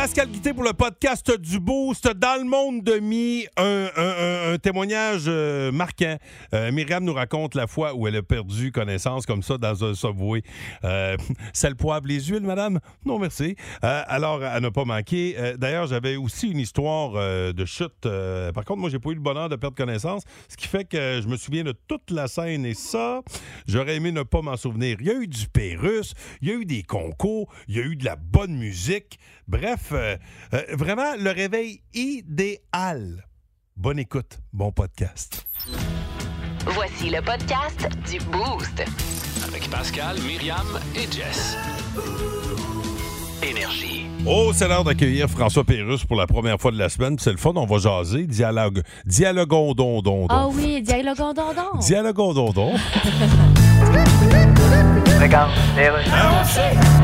Pascal Guité pour le podcast du Boost. Dans le monde de mi, un, un- témoignage euh, marquant. Euh, Myriam nous raconte la fois où elle a perdu connaissance comme ça dans un subway. Euh, sel, poivre, les huiles, madame? Non, merci. Euh, alors, à ne pas manquer. D'ailleurs, j'avais aussi une histoire de chute. Par contre, moi, j'ai pas eu le bonheur de perdre connaissance, ce qui fait que je me souviens de toute la scène et ça, j'aurais aimé ne pas m'en souvenir. Il y a eu du Pérus, il y a eu des concours, il y a eu de la bonne musique. Bref, euh, euh, vraiment le réveil idéal. Bonne écoute, bon podcast. Voici le podcast du Boost. Avec Pascal, Myriam et Jess. Énergie. Oh, c'est l'heure d'accueillir François Pérus pour la première fois de la semaine. C'est le fun, on va jaser. Dialogue. Dialogon don don don. Ah oui, dialogue don don. Don don.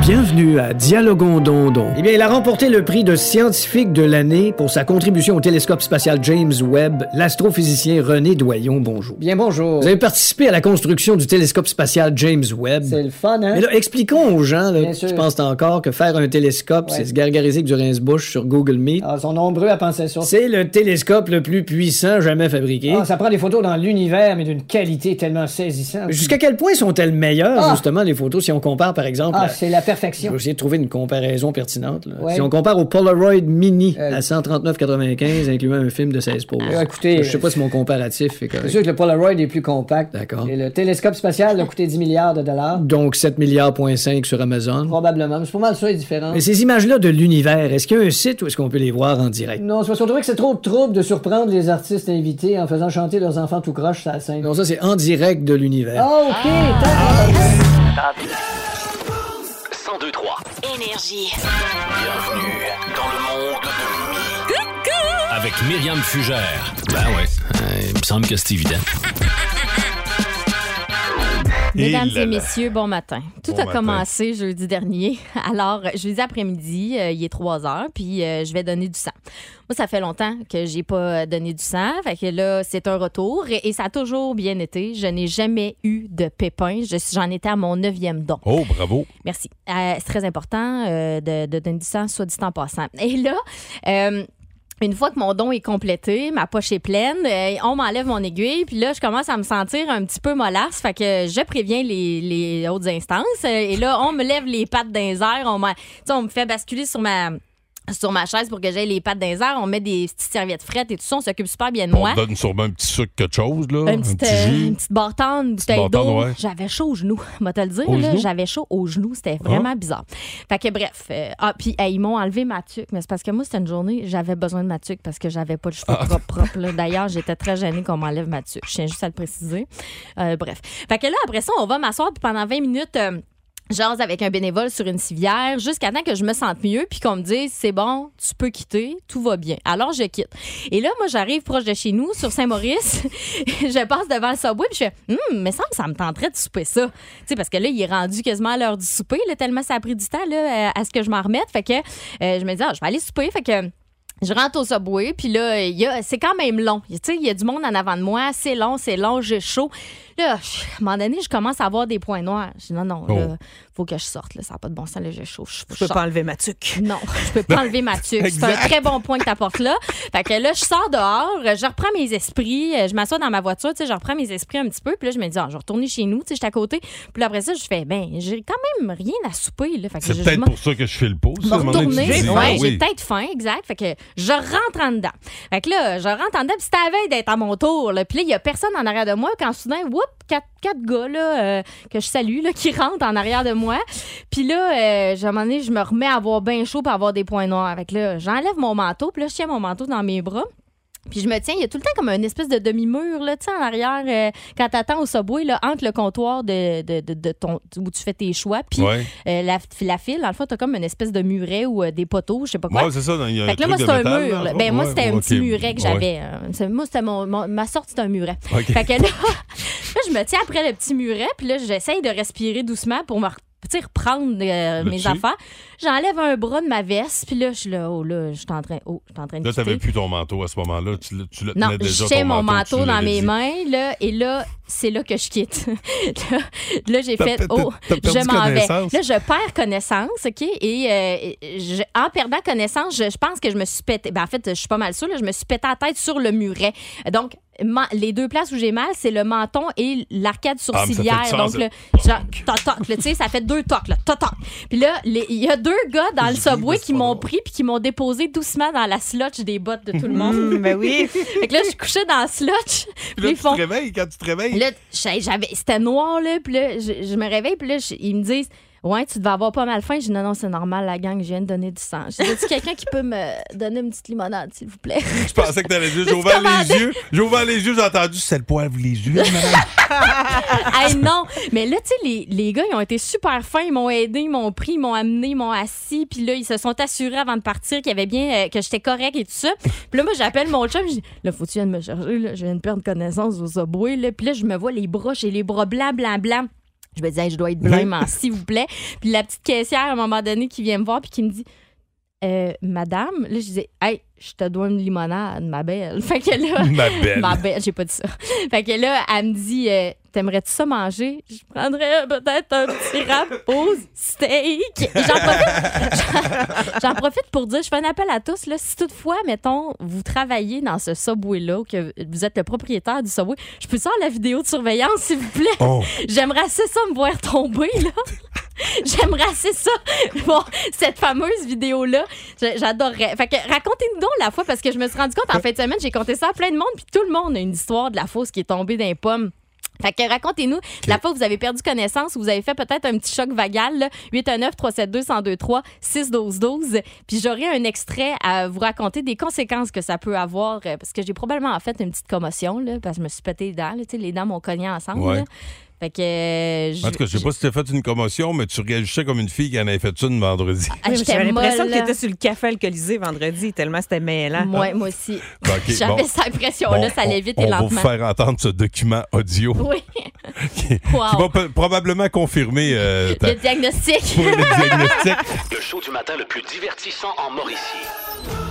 Bienvenue à Dialogon Dondon. Eh bien, il a remporté le prix de scientifique de l'année pour sa contribution au télescope spatial James Webb, l'astrophysicien René Doyon. Bonjour. Bien bonjour. Vous avez participé à la construction du télescope spatial James Webb. C'est le fun, hein? Mais là, expliquons aux gens là, sûr. pensent encore que faire un télescope, Ouais. c'est se gargariser que du rince-bouche sur Google Meet. Ah, ils sont nombreux à penser ça. C'est le télescope le plus puissant jamais fabriqué. Ah, ça prend des photos dans l'univers, mais d'une qualité tellement saisissante. Jusqu'à quel point sont-elles meilleures, Ah! justement, les photos, si on compare, par exemple, Ah, c'est la Je perfection. vais essayer de trouver une comparaison pertinente. Ouais. Si on compare au Polaroid Mini Euh. à 139,95, incluant un film de 16 poses. Euh, écoutez, je sais pas si mon comparatif est C'est correct. sûr que le Polaroid est plus compact. D'accord. Et le télescope spatial a coûté 10 milliards de dollars. Donc 7 milliards point 5 sur Amazon. Probablement. Mais c'est pas mal ça, est différent. Mais ces images-là de l'univers, est-ce qu'il y a un site où est-ce qu'on peut les voir en direct? Non, c'est parce qu'on trouvait que c'est trop de trouble de surprendre les artistes invités en faisant chanter leurs enfants tout croche sur la scène. Non, ça c'est en direct de l'univers. Ah, OK. 1023. Énergie. Bienvenue dans le monde de Mi. Avec Myriam Fugère. Ben ouais, euh, il me semble que c'est évident. Mesdames Et messieurs, bon matin. Tout Bon a matin. commencé jeudi dernier. Alors, jeudi après-midi, euh, il est 3 heures, puis euh, je vais donner du sang. Moi, ça fait longtemps que j'ai pas euh, donné du sang. Fait que là, c'est un retour et, et ça a toujours bien été. Je n'ai jamais eu de pépins. Je J'en étais à mon neuvième don. Oh, bravo. Merci. Euh, c'est très important de, de donner du sang, soit dit en passant. Et là, euh, une fois que mon don est complété, ma poche est pleine, euh, on m'enlève mon aiguille, puis là, je commence à me sentir un petit peu mollasse. Fait que je préviens les, les hautes instances. euh, et là, on me lève les pattes les airs. On, on me fait basculer sur ma sur ma chaise pour que j'aie les pattes dans les airs. On met des petites serviettes frettes et tout ça. On s'occupe super bien de moi. On donne sûrement un petit sucre, quelque chose, là. Une petite, un petit euh, jus. une petite bâtonne, une bouteille d'eau. ouais. J'avais chaud aux genoux, moi te le dire. J'avais chaud aux genoux. C'était vraiment Ah. bizarre. Fait que bref. euh, ah, puis hey, ils m'ont enlevé ma tuque. Mais c'est parce que moi, c'était une journée, j'avais besoin de ma tuque parce que j'avais pas de cheveux Ah. propres. là. D'ailleurs, j'étais très gênée qu'on m'enlève ma tuque. Je tiens juste à le préciser. Euh, bref. Fait que là, après ça, on va m'asseoir puis pendant 20 minutes. Jase avec un bénévole sur une civière jusqu'à temps que je me sente mieux puis qu'on me dise c'est bon, tu peux quitter, tout va bien. Alors je quitte. Et là moi j'arrive proche de chez nous sur Saint-Maurice, je passe devant le subway puis je fais hum, mais ça ça me tenterait de souper ça. Tu sais parce que là il est rendu quasiment à l'heure du souper là, tellement ça a pris du temps là, à ce que je m'en remette fait que euh, je me dis ah, je vais aller souper fait que je rentre au subway, puis là, c'est quand même long. Tu sais, il y a du monde en avant de moi. C'est long, c'est long, j'ai chaud. Là, je- à un moment donné, je commence à avoir des points noirs. Je dis non, non, là, Oh. faut que je sorte. Là. Ça n'a pas de bon sens, là, j'ai chaud. Je, Je peux pas enlever ma tuque. Non, je peux pas enlever ma tuque. C'est un très bon point que tu apportes là. Fait que là, je sors dehors, je reprends mes esprits, euh, je m'assois dans ma voiture, tu sais, je reprends mes esprits un petit peu, puis là, je me dis, ah, je vais retourner chez nous, tu sais, j'étais à côté. Puis là, après ça, je fais, ben, j'ai quand même rien à souper, là. Fait que C'est je- je peut-être pour ça que je fais le à moment donné, retourner. Ouais, ah j'ai oui. peut-être faim, exact. Fait que je rentre en dedans. Fait que là, je rentre en dedans, puis c'était la veille d'être à mon tour. Là. Puis là, il y a personne en arrière de moi. Quand soudain, whoop, quatre, gars euh, que je salue, là, qui rentrent en arrière de moi. Puis là, euh, à un moment donné, je me remets à avoir bien chaud pour avoir des points noirs. Là, j'enlève mon manteau, puis là, je tiens mon manteau dans mes bras. Puis je me tiens, il y a tout le temps comme une espèce de demi-mur, là, tu sais, en arrière, euh, quand t'attends au subway, là, entre le comptoir de, de, de, de ton, où tu fais tes choix, puis Ouais. euh, la, la file, dans le fond, t'as comme une espèce de muret ou euh, des poteaux, je sais pas quoi. Ouais, c'est ça. Il y a un Fait que là, moi, c'est un métal, mur. là. Ben, moi, c'était un petit muret que j'avais. c'est- Moi, c'était mon, mon- ma sortie, c'était un muret. Fait que là, là, je me tiens après le petit muret, puis là, j'essaye de respirer doucement pour me tu sais, reprendre euh, mes affaires. J'enlève un bras de ma veste, puis là, je suis là, oh là, je suis en train, oh, je suis en train de Là, t'avais plus ton manteau à ce moment-là. Tu, tu le Non, déjà j'ai mon manteau, dans mes dit. mains, là, et là, c'est là que je quitte. là, là, j'ai fait, oh, je m'en vais. Là, je perds connaissance, OK? Et euh, je- en perdant connaissance, je, je pense que je me suis pété. Ben, en fait, je suis pas mal sûre, là, je me suis pété la tête sur le muret. Donc, les deux places où j'ai mal, c'est le menton et l'arcade Ah, sourcilière. sens, Donc, genre, toc, toc, tu sais, ça fait deux tocs, là, toc, toc. Puis là, il y a deux gars dans le subway qui m'ont pris puis qui m'ont déposé doucement dans la slotch des bottes de tout le monde. Hum, ben oui. Fait que là, je suis couchée dans la slotch. Puis Puis là, ils tu font. te réveilles quand tu te réveilles. Là, j'avais, c'était noir, là. Puis là, je, je me réveille. Puis là, ils me disent Ouais, tu devais avoir pas mal faim. Je dis Non, non, c'est normal, la gang, je viens de donner du sang. Dis Est-ce quelqu'un qui peut me donner une petite limonade, s'il vous plaît? Je pensais que t'allais dire, j'ai ouvert les yeux. J'ai ouvert les yeux, j'ai entendu, c'est le poivre, les yeux. Hey, non. Mais là, tu sais, les, les gars, ils ont été super fins. Ils m'ont aidé, ils m'ont pris, ils m'ont amené, ils m'ont assis. Puis là, ils se sont assurés avant de partir qu'il y avait bien, euh, que j'étais correct et tout ça. Puis là, moi, j'appelle mon chum. Je dis, là, faut-tu vienne me chercher? Là? Je viens de perdre connaissance au subway. Là. Puis là, je me vois les bras, j'ai les bras blancs, blancs, blancs. Je me dis, Hey, je dois être blême, hein, s'il vous plaît. Puis la petite caissière, à un moment donné, qui vient me voir, puis qui me dit, Euh, Madame, là, je disais, hey, je te dois une limonade, ma belle. Fait que là, Ma belle. Ma belle, j'ai pas dit ça. Fait que là, elle me dit euh, T'aimerais-tu ça manger? Je prendrais peut-être un petit rap au steak. J'en profite, j'en profite pour dire Je fais un appel à tous. Là, si toutefois, mettons, vous travaillez dans ce subway-là, ou que vous êtes le propriétaire du subway, je peux sortir la vidéo de surveillance, s'il vous plaît? Oh. J'aimerais assez ça me voir tomber, là. J'aimerais assez ça. Bon, cette fameuse vidéo-là, j'adorerais. Fait que racontez-nous la fois, parce que je me suis rendu compte en fin de semaine, j'ai compté ça à plein de monde, puis tout le monde a une histoire de la fausse qui est tombée dans les pommes. Fait que racontez-nous la fois où vous avez perdu connaissance, vous avez fait peut-être un petit choc vagal, là, 819-372-1023, 612-12. Puis j'aurai un extrait à vous raconter des conséquences que ça peut avoir, euh, parce que j'ai probablement fait une petite commotion, là, parce que je me suis pété les dents, là, les dents m'ont cogné ensemble. Ouais. Fait que. euh, En tout cas, je sais pas si t'as fait une commotion, mais tu réagissais comme une fille qui en avait fait une vendredi. Ah, Oui, mais j'étais J'avais l'impression molle, là. tu étais sur le café alcoolisé vendredi, tellement c'était mêlant. Moi, moi aussi. Bon, ok, J'avais bon. cette impression-là, Bon, ça allait on- vite et On va lentement. vous faire entendre ce document audio Oui, qui, qui Wow. va pe- probablement confirmer euh, ta- le diagnostic. pour le diagnostic. Le show du matin le plus divertissant en Mauricie.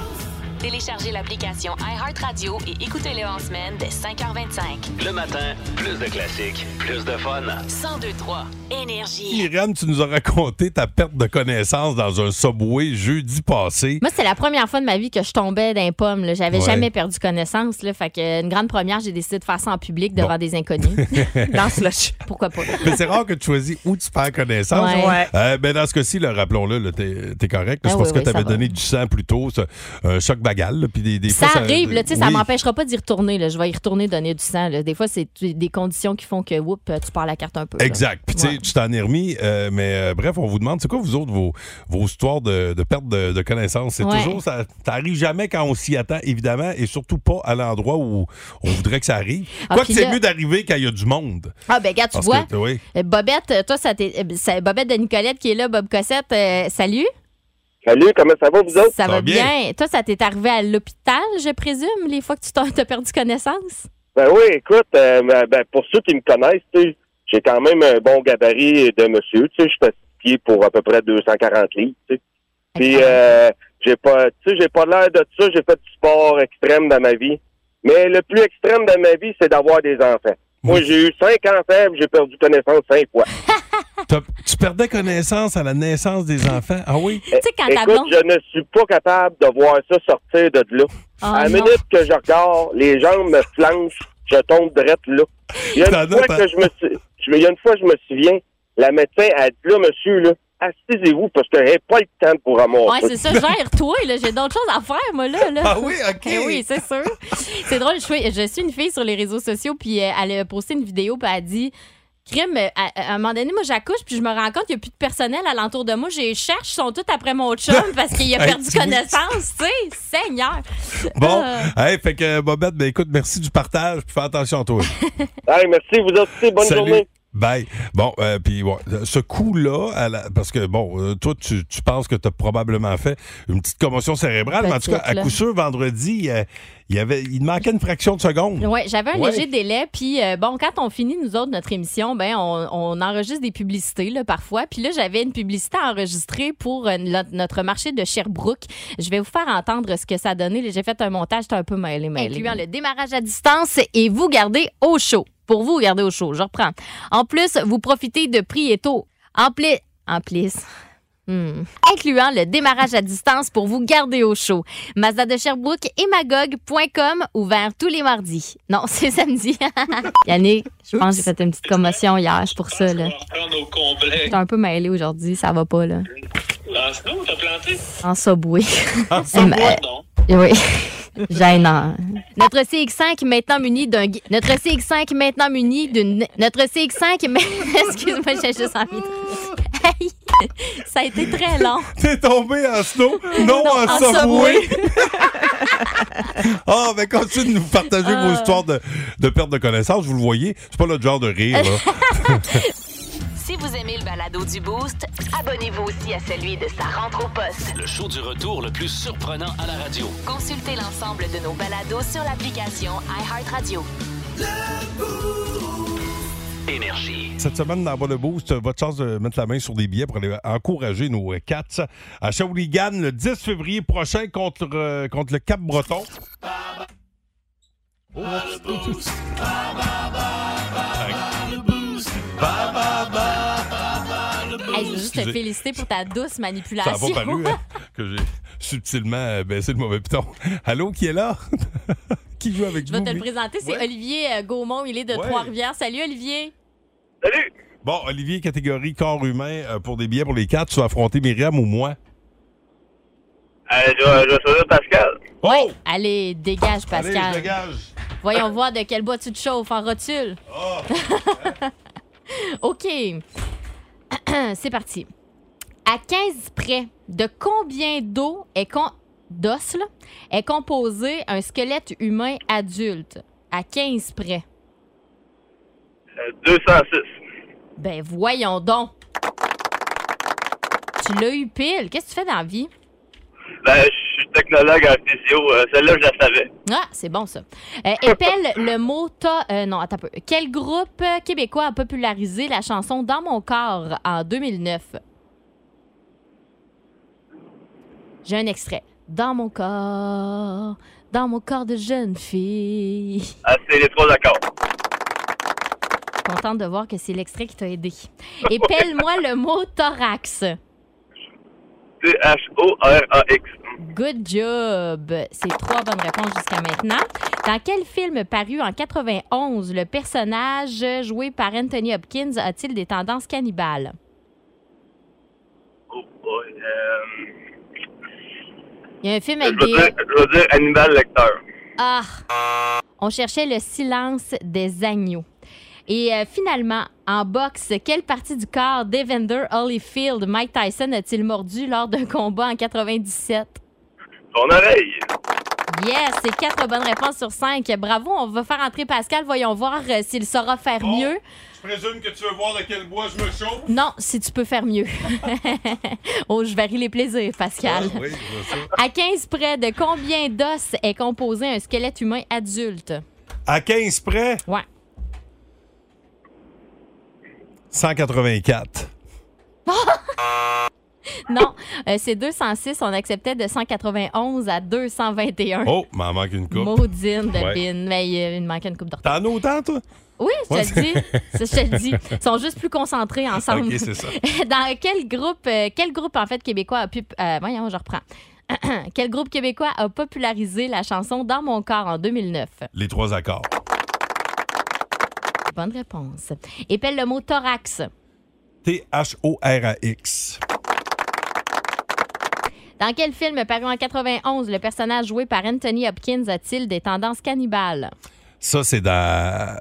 Téléchargez l'application iHeartRadio et écoutez-le en semaine dès 5h25. Le matin, plus de classiques, plus de fun. 1023 Énergie. Myriam, tu nous as raconté ta perte de connaissance dans un subway jeudi passé. Moi, c'est la première fois de ma vie que je tombais d'un pomme. J'avais Ouais. jamais perdu connaissance. Là. Fait que une grande première, j'ai décidé de faire ça en public devant Bon. des inconnus. Dans ce slush. Pourquoi pas? Mais c'est rare que tu choisis où tu perds connaissance. Ouais. Ouais. Euh, ben dans ce cas-ci, rappelons-le, t'es, t'es correct. Ah c'est oui, parce que tu avais va. donné du sang plus tôt, un choc bagal. là, puis des, des ça fois, arrive, là, tu sais, ça m'empêchera pas d'y retourner. Là. Je vais y retourner donner du sang. là. Des fois, c'est des conditions qui font que, whoop, tu perds la carte un peu. Exact. Puis, tu sais, Ouais. tu t'en es remis. euh, mais euh, bref, on vous demande, c'est quoi, vous autres, vos, vos histoires de, de perte de, de connaissance? C'est Ouais. toujours, ça t'arrive jamais quand on s'y attend, évidemment, et surtout pas à l'endroit où on voudrait que ça arrive. Ah, Quoi que c'est mieux d'arriver quand il y a du monde. Ah, ben, gars, tu Parce vois, que, oui. euh, Bobette, euh, toi, ça euh, c'est Bobette de Nicolette qui est là, Bob Cossette. euh, salut. Salut, comment ça va, vous autres? Ça, Ça va bien? bien. Toi, ça t'est arrivé à l'hôpital, je présume, les fois que tu t'as perdu connaissance? Ben oui, écoute, euh, ben, pour ceux qui me connaissent, tu sais, j'ai quand même un bon gabarit de monsieur. Tu sais, je fais six pieds pour à peu près 240 livres. Tu sais. Puis, euh, j'ai pas, tu sais, j'ai pas l'air de ça. J'ai fait du sport extrême dans ma vie. Mais le plus extrême dans ma vie, c'est d'avoir des enfants. Moi, j'ai eu cinq enfants, j'ai perdu connaissance cinq fois. T'as- Tu perdais connaissance à la naissance des enfants? Ah oui? Tu sais, quand ta Écoute, blonde. je ne suis pas capable de voir ça sortir de là. Oh, à la non. minute que je regarde, les jambes me flanchent, je tombe direct là. Il y a T'en une fois pas- que je me suis, je- il y a une fois je me souviens, la médecin a dit là, monsieur, là, assisez-vous parce que j'ai pas le temps pour ramasser. Ouais, c'est ça, gère-toi, là. J'ai d'autres choses à faire, moi, là. là. Ah oui, OK. Eh oui, c'est sûr. C'est drôle, je suis, je suis une fille sur les réseaux sociaux, puis euh, elle a posté une vidéo, puis elle a dit Crime, euh, à, à un moment donné, moi, j'accouche, puis je me rends compte qu'il n'y a plus de personnel alentour de moi. Je cherche, ils sont tous après mon chum parce qu'il a perdu connaissance, tu sais. Seigneur. Bon, Ah. hey, fait que Bobette, ben écoute, merci du partage, puis fais attention à toi. Hey, merci, vous aussi, bonne Salut. journée. Bye. Bon, euh, puis bon, ce coup-là, à la- parce que bon, euh, toi, tu, tu penses que tu as probablement fait une petite commotion cérébrale, mais en tout cas, à coup sûr, vendredi, euh, il y avait, il manquait une fraction de seconde. Oui, j'avais un Ouais. léger délai. Puis, euh, bon, quand on finit, nous autres, notre émission, ben, on, on enregistre des publicités, là, parfois. Puis là, j'avais une publicité enregistrée pour euh, notre marché de Sherbrooke. Je vais vous faire entendre ce que ça a donné. J'ai fait un montage, j'étais un peu mêlé, mêlé. Incluant le démarrage à distance et vous gardez au chaud. Pour vous garder au chaud, je reprends. En plus, vous profitez de prix et taux. En plus... En plus... Hmm. Incluant le démarrage à distance pour vous garder au chaud. Mazda de Sherbrooke et magog.com, ouvert tous les mardis. Non, c'est samedi. Yannick, je pense que j'ai fait une petite commotion hier, c'est pour ça. Là. Complet. J'étais un peu mêlée aujourd'hui, ça va pas. là. Ah, sinon, t'as planté? En subway. Subway, Mais- non. Oui. Gênant. Notre CX5 maintenant muni d'un notre CX5 maintenant muni d'une notre CX5 mais excuse-moi j'ai juste envie de Hey, ça a été très long. T'es tombé en snow? Non, Non, en, en subway. Ah, mais continuez de nous partager vos histoires de, de perte de connaissance. Vous le voyez, c'est pas notre genre de rire. Là. Vous aimez le balado du Boost, abonnez-vous aussi à celui de sa rentre au poste. Le show du retour le plus surprenant à la radio. Consultez l'ensemble de nos balados sur l'application iHeartRadio. Énergie. Cette semaine, dans Bas le Boost, votre chance de mettre la main sur des billets pour aller encourager nos euh, Cats à Shawinigan le 10 février prochain contre, euh, contre le. Oh. Je veux te Excusez. féliciter pour ta douce Ça n'a manipulation. pas paru, hein, que j'ai subtilement euh, baissé le mauvais piton. Allô, qui est là? qui joue avec Je vais vous? te le présenter, c'est Ouais. Olivier euh, Gaumont, il est de Ouais. Trois-Rivières. Salut Olivier. Salut! Bon, Olivier, catégorie corps humain euh, pour des billets pour les quatre, tu vas affronter Myriam ou moi? Euh, je, vais- je vais choisir Pascal. Oh! Allez, dégage Pascal. Allez, je dégage. Voyons voir de quel bois tu te chauffes en rotule. Oh. OK. C'est parti. À 15 près, de combien d'eau est con... d'os là, est composé un squelette humain adulte? À 15 près. Euh, 206. Ben voyons donc. Tu l'as eu pile. Qu'est-ce que tu fais dans la vie? Ben, je suis technologue en physio. Euh, Celle-là, je la savais. Ah, c'est bon ça. Euh, épelle le mot ta... euh, non, attends un peu. Quel groupe québécois a popularisé la chanson Dans mon corps en 2009? J'ai un extrait. Dans mon corps, dans mon corps de jeune fille. Ah, c'est les trois accords. Contente de voir que c'est l'extrait qui t'a aidé. Épelle-moi le mot thorax. Good job! C'est trois bonnes réponses jusqu'à maintenant. Dans quel film paru en 91 le personnage joué par Anthony Hopkins a-t-il des tendances cannibales? Oh boy. Euh, Il y a un film je, avec des... dire, je vais dire Hannibal Lecter. Ah! On cherchait le silence des agneaux. Et euh, finalement, en boxe, quelle partie du corps d'Evander Holyfield Mike Tyson a-t-il mordu lors d'un combat en 97? Son oreille. Yes, c'est quatre bonnes réponses sur cinq. Bravo, on va faire entrer Pascal. Voyons voir euh, s'il saura faire mieux. Je présume que tu veux voir de quel bois je me chauffe? Non, si tu peux faire mieux. oh, je varie les plaisirs, Pascal. Ah, oui. À 15 près, de combien d'os est composé un squelette humain adulte? À 15 près, Ouais. 184. Non, euh, c'est 206. On acceptait de 191 à 221. Oh, m'en manque une coupe. Maudine de Ouais. Mais euh, il me manquait une coupe retard. T'en as autant, toi? Oui, je Ouais, te le dis. Ça, Je te le dis. Ils sont juste plus concentrés ensemble. Ok, c'est ça. Dans quel groupe, euh, quel groupe en fait québécois a pu. euh, voyons, je reprends. quel groupe québécois a popularisé la chanson Dans mon corps en 2009? Les trois accords. Bonne réponse. Épelle le mot thorax. T-H-O-R-A-X. Dans quel film paru en 91 le personnage joué par Anthony Hopkins a-t-il des tendances cannibales? Ça, c'est dans.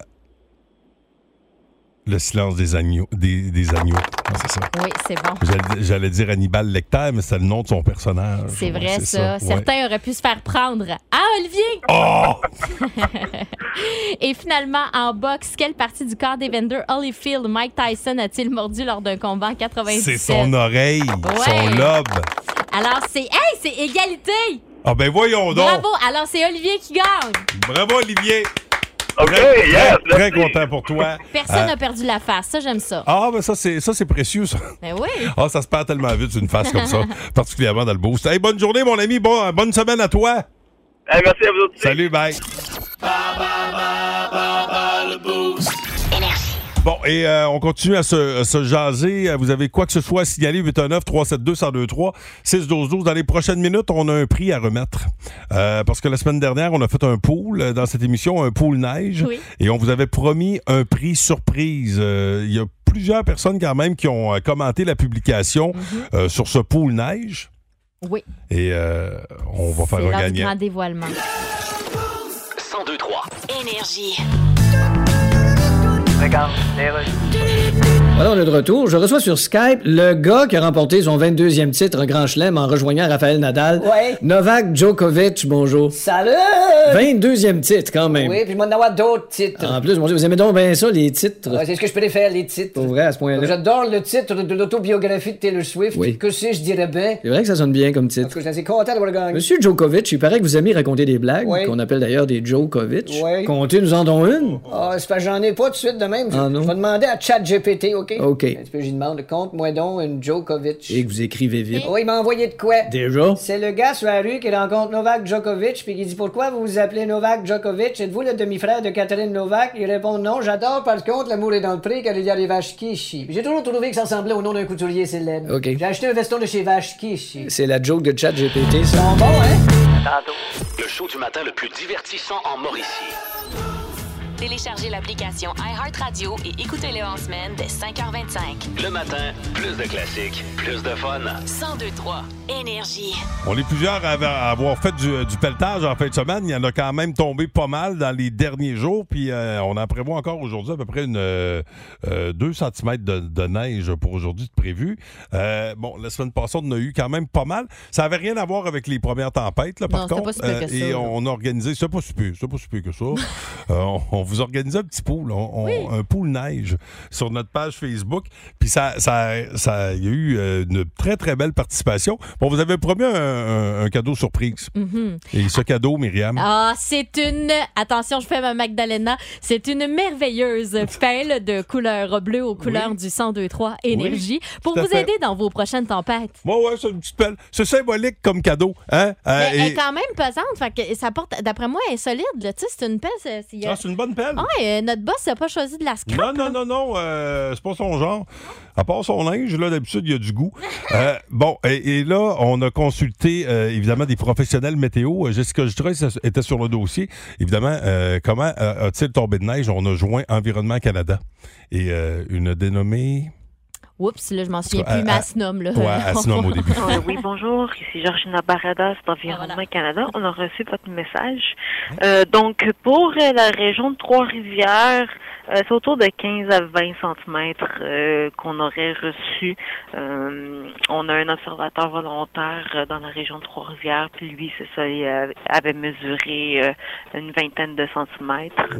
Le silence des agneaux. Des, des agneaux. Ah, c'est ça. Oui, c'est bon. J'allais- J'allais dire Hannibal Lecter, mais c'est le nom de son personnage. C'est Ouais, vrai, ça. ouais. Certains auraient pu se faire prendre. Ah, Olivier! Oh! Et finalement, en boxe, quelle partie du corps d'Evander Holyfield Mike Tyson a-t-il mordu lors d'un combat en 97? C'est son oreille, Ouais. son lobe. Alors, c'est... Hey, c'est égalité! Ah ben voyons donc. Bravo! Alors, c'est Olivier qui gagne. Bravo, Olivier. OK, Très, yes, très content pour toi. Personne Euh, n'a perdu la face. Ça, j'aime ça. Ah, ben ça, c'est ça, c'est précieux, ça. Ben oui. Ah, ça se perd tellement vite, une face comme ça, particulièrement dans le boost. Hey, bonne journée, mon ami. Bon, bonne semaine à toi. Hey, merci à vous autres. Salut, bye. Bon, et euh, on continue à se, à se jaser. Euh, Vous avez quoi que ce soit à signaler, 819-372-1023, 612-12. Dans les prochaines minutes, on a un prix à remettre. Euh, parce que la semaine dernière, on a fait un pool dans cette émission, un pool neige. Oui. Et on vous avait promis un prix surprise. Euh, Il y a plusieurs personnes quand même qui ont commenté la publication euh, sur ce pool neige. Oui. Et euh, on va faire un gagnant. grand dévoilement. 1023. Énergie. Chicago, Steelers. Voilà, on est de retour. Je reçois sur Skype le gars qui a remporté son 22e titre en Grand Chelem en rejoignant Raphaël Nadal. Ouais. Novak Djokovic, bonjour. Salut! 22e titre quand même. Oui, puis moi, d'en avoir d'autres titres. En plus, mon Dieu, vous aimez donc bien ça, les titres. Ouais, c'est ce que je préfère, les titres. Pour vrai, à ce point-là. J'adore le titre de l'autobiographie de Taylor Swift. Oui. Que si je dirais bien? C'est vrai que ça sonne bien comme En titre. tout cas, je suis assez content d'avoir gagné. Monsieur Djokovic, il paraît que vous aimez raconter des blagues, qu'on appelle d'ailleurs des Djokovic. Oui. Comptez, nous en donnons une. Ah, c'est que j'en ai pas tout de suite de même. Ah, non? Je vais demander à ChatGPT, OK? OK. Un petit peu, j'y demande, compte-moi donc une Djokovic. Et que vous écrivez vite. Oh, il m'a envoyé de quoi? Déjà? C'est le gars sur la rue qui rencontre Novak Djokovic puis qui dit pourquoi vous vous appelez Novak Djokovic? Êtes-vous le demi-frère de Catherine Novak? Il répond non, j'adore par contre l'amour est dans le pré car il y a les vaches Kishi. J'ai toujours trouvé que ça ressemblait au nom d'un couturier célèbre. OK. J'ai acheté un veston de chez Vache Kishi. C'est la joke de chat GPT, ça. Bon, bon, hein? Le show du matin le plus divertissant en Mauricie. Téléchargez l'application iHeartRadio et écoutez-le en semaine dès 5h25. Le matin, plus de classiques, plus de fun. 1023 Énergie. On est plusieurs à avoir, fait du, du pelletage en fin de semaine. Il y en a quand même tombé pas mal dans les derniers jours. Puis euh, on en prévoit encore aujourd'hui à peu près une, euh, 2 cm de, de neige pour aujourd'hui de prévu. Euh, bon, la semaine passée, on en a eu quand même pas mal. Ça n'avait rien à voir avec les premières tempêtes, là, par Non, contre. pas si que ça, et là. on a organisé, c'est pas si pire, c'est pas si pire que ça. Euh, on, on vous organisait un petit pool, on- on- un pool neige sur notre page Facebook. Puis ça, ça, ça, il y a eu euh, une très, très belle participation. Bon, vous avez promis un, un- un cadeau surprise. Mhm. Et ce cadeau, Myriam, Ah, c'est une. Attention, je fais ma Magdalena. C'est une merveilleuse pelle de couleur bleue aux couleurs du 1023 Énergie pour vous fait. aider dans vos prochaines tempêtes. Bon, ouais, c'est une petite pelle. C'est symbolique comme cadeau. Hein? Euh, Mais elle est quand même pesante. Fait que ça porte, d'après moi, elle est solide. là. Tu sais, c'est une pelle. c'est- Ah, une bonne pelle. Ah, et notre boss n'a pas choisi de la scrap. Non, non, non, non, euh, c'est pas son genre. À part son linge, là, d'habitude, il y a du goût. Euh, bon, et, et là, on a consulté, euh, évidemment, des professionnels météo. Euh, Jessica Jutra était sur le dossier. Évidemment, euh, comment euh, a-t-il tombé de neige? On a joint Environnement Canada et euh, une dénommée... Oups, là, je m'en souviens plus, mais nomme, là. Ouais, nomme au début. Euh, oui, bonjour. Ici Georgina Baradas d'Environnement voilà. Canada. On a reçu votre message. Euh, donc, pour euh, la région de Trois-Rivières, euh, c'est autour de 15 à 20 cm qu'on aurait reçu. Euh, on a un observateur volontaire euh, dans la région de Trois-Rivières, puis lui, c'est ça, il euh, avait mesuré euh, une vingtaine de centimètres.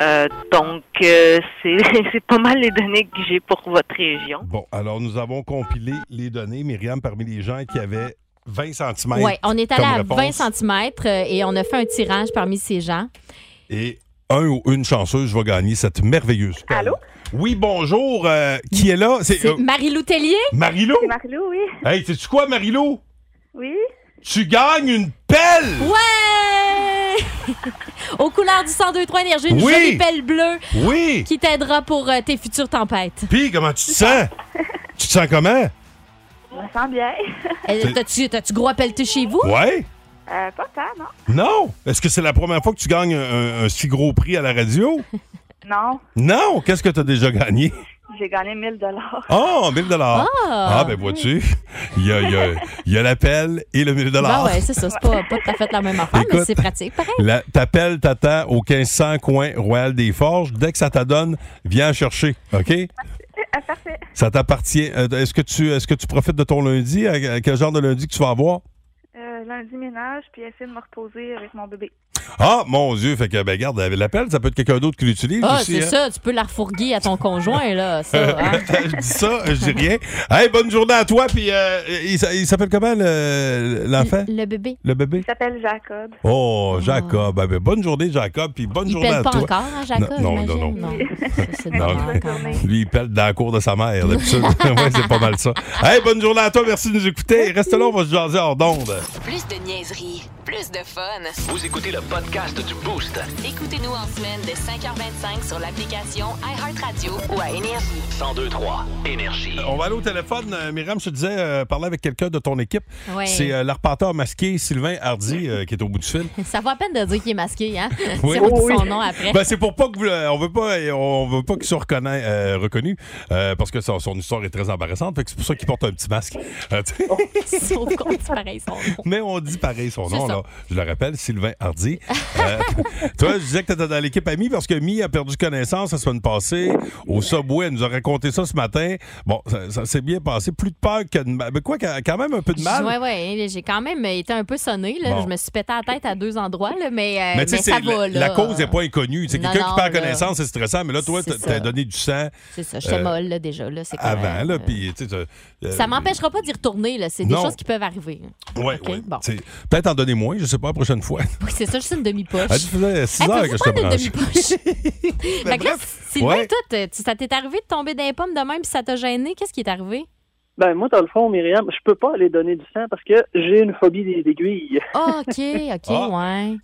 Euh, donc, euh, c'est c'est pas mal les données que j'ai pour votre région. Bon, alors, nous avons compilé les données, Myriam, parmi les gens qui avaient 20 cm. Oui, on est allé à réponse. 20 cm et on a fait un tirage parmi ces gens. Et un ou une chanceuse va gagner cette merveilleuse pelle. Allô? Oui, bonjour. euh, qui est là? C'est euh, Marie-Lou Tellier? Marilou? Marie-Lou, oui. Hey, sais-tu quoi, Marilou? Oui. Tu gagnes une pelle! Ouais! Aux couleurs du 1023 Énergie, une Oui! jolie pelle bleue Oui! qui t'aidera pour euh, tes futures tempêtes. Puis, comment tu te sens? tu te sens comment? Je me sens bien. Euh, T'as-tu t'as-tu gros appelleté chez vous? Ouais? Euh, pas tant, non? Non? Est-ce que c'est la première fois que tu gagnes un, un si gros prix à la radio? Non. Non? Qu'est-ce que tu as déjà gagné? J'ai gagné 1000 dollars. Oh, 1000 dollars. Ah. Ah, ben vois-tu, il y a, il y a- il y a l'appel et le 1000 dollars. Ben ouais, c'est ça. C'est pas, pas tout à fait la même affaire, mais Écoute, c'est pratique. Pareil. T'appelles, t'attends au 1500 coin Royal des Forges. Dès que ça t'adonne, viens chercher, OK? Ah, parfait. Ça t'appartient. Euh, Est-ce que tu est-ce que tu profites de ton lundi? Quel genre de lundi que tu vas avoir? Euh, lundi ménage, puis essayer de me reposer avec mon bébé. Ah, mon Dieu, fait que, ben, regarde, l'appel, ça peut être quelqu'un d'autre qui l'utilise Ah, aussi. c'est hein? ça. Tu peux la refourguer à ton conjoint, là. Ça, hein? je dis ça, je dis rien. Hey, bonne journée à toi, puis euh, il, s'a- il s'appelle comment, le- l'enfant? Le bébé. Le bébé? Il s'appelle Jacob. Oh, Jacob. Ah, ben, bonne journée, Jacob, puis bonne Il journée pèle à pas toi. encore, hein, Jacob, Non, non, non. non. C'est Non, dommage, quand même. Lui, il pèle dans la cour de sa mère, d'habitude. ouais, c'est pas mal ça. Hey, bonne journée à toi, merci de nous écouter. Reste là, on va se jaser hors d'onde. Plus de niaiserie, plus de fun. Vous écoutez le podcast du Boost. Écoutez-nous en semaine de 5h25 sur l'application iHeartRadio ou à Énergie. 1023 Énergie. On va aller au téléphone. Euh, Myriam, je te disais, euh, parler avec quelqu'un de ton équipe. Ouais. C'est euh, l'arpenteur masqué Sylvain Hardy euh, qui est au bout du fil. Ça vaut la peine de dire qu'il est masqué, hein? Oui. Si on dit Oui. son nom après. Ben, c'est pour pas que vous, on veut pas, on veut pas qu'il soit reconna- euh, reconnu euh, parce que son, son histoire est très embarrassante. Fait que c'est pour ça qu'il porte un petit masque. Euh, sais. Sauf qu'on dit pareil son nom. Mais on dit pareil son nom. Là. Je le rappelle, Sylvain Hardy. Euh, toi, je disais que tu étais dans l'équipe Ami parce que Mi a perdu connaissance la semaine passée au Subway. Elle nous a raconté ça ce matin. Bon, ça, ça s'est bien passé. Plus de peur que de mal. Mais quoi, quand même un peu de mal. Oui, oui. J'ai quand même été un peu sonné. Bon. Je me suis pété la tête à deux endroits, là, mais, euh, Mais mais ça va. la, là. la cause n'est pas inconnue. C'est quelqu'un qui perd là. connaissance, c'est stressant. Mais là, toi, t'as- donné du sang. C'est ça. J'étais euh, molle là, déjà. Là, c'est Avant, là, puis, euh, Ça m'empêchera pas d'y retourner. C'est des choses qui peuvent arriver. Ouais. bon. Peut-être en donner moins, je sais pas, la prochaine fois. Oui, c'est ça, une demi-poche. Ah, tu faisais 6 Hey, heures que je te branche. demi-poche? fait que là, Sylvain, Ouais. toi, ça t'est arrivé de tomber dans les pommes de même puis ça t'a gêné? Qu'est-ce qui est arrivé? Ben, moi, dans le fond, Myriam, je peux pas aller donner du sang parce que j'ai une phobie des aiguilles. Ah, OK, OK, Ah. ouais.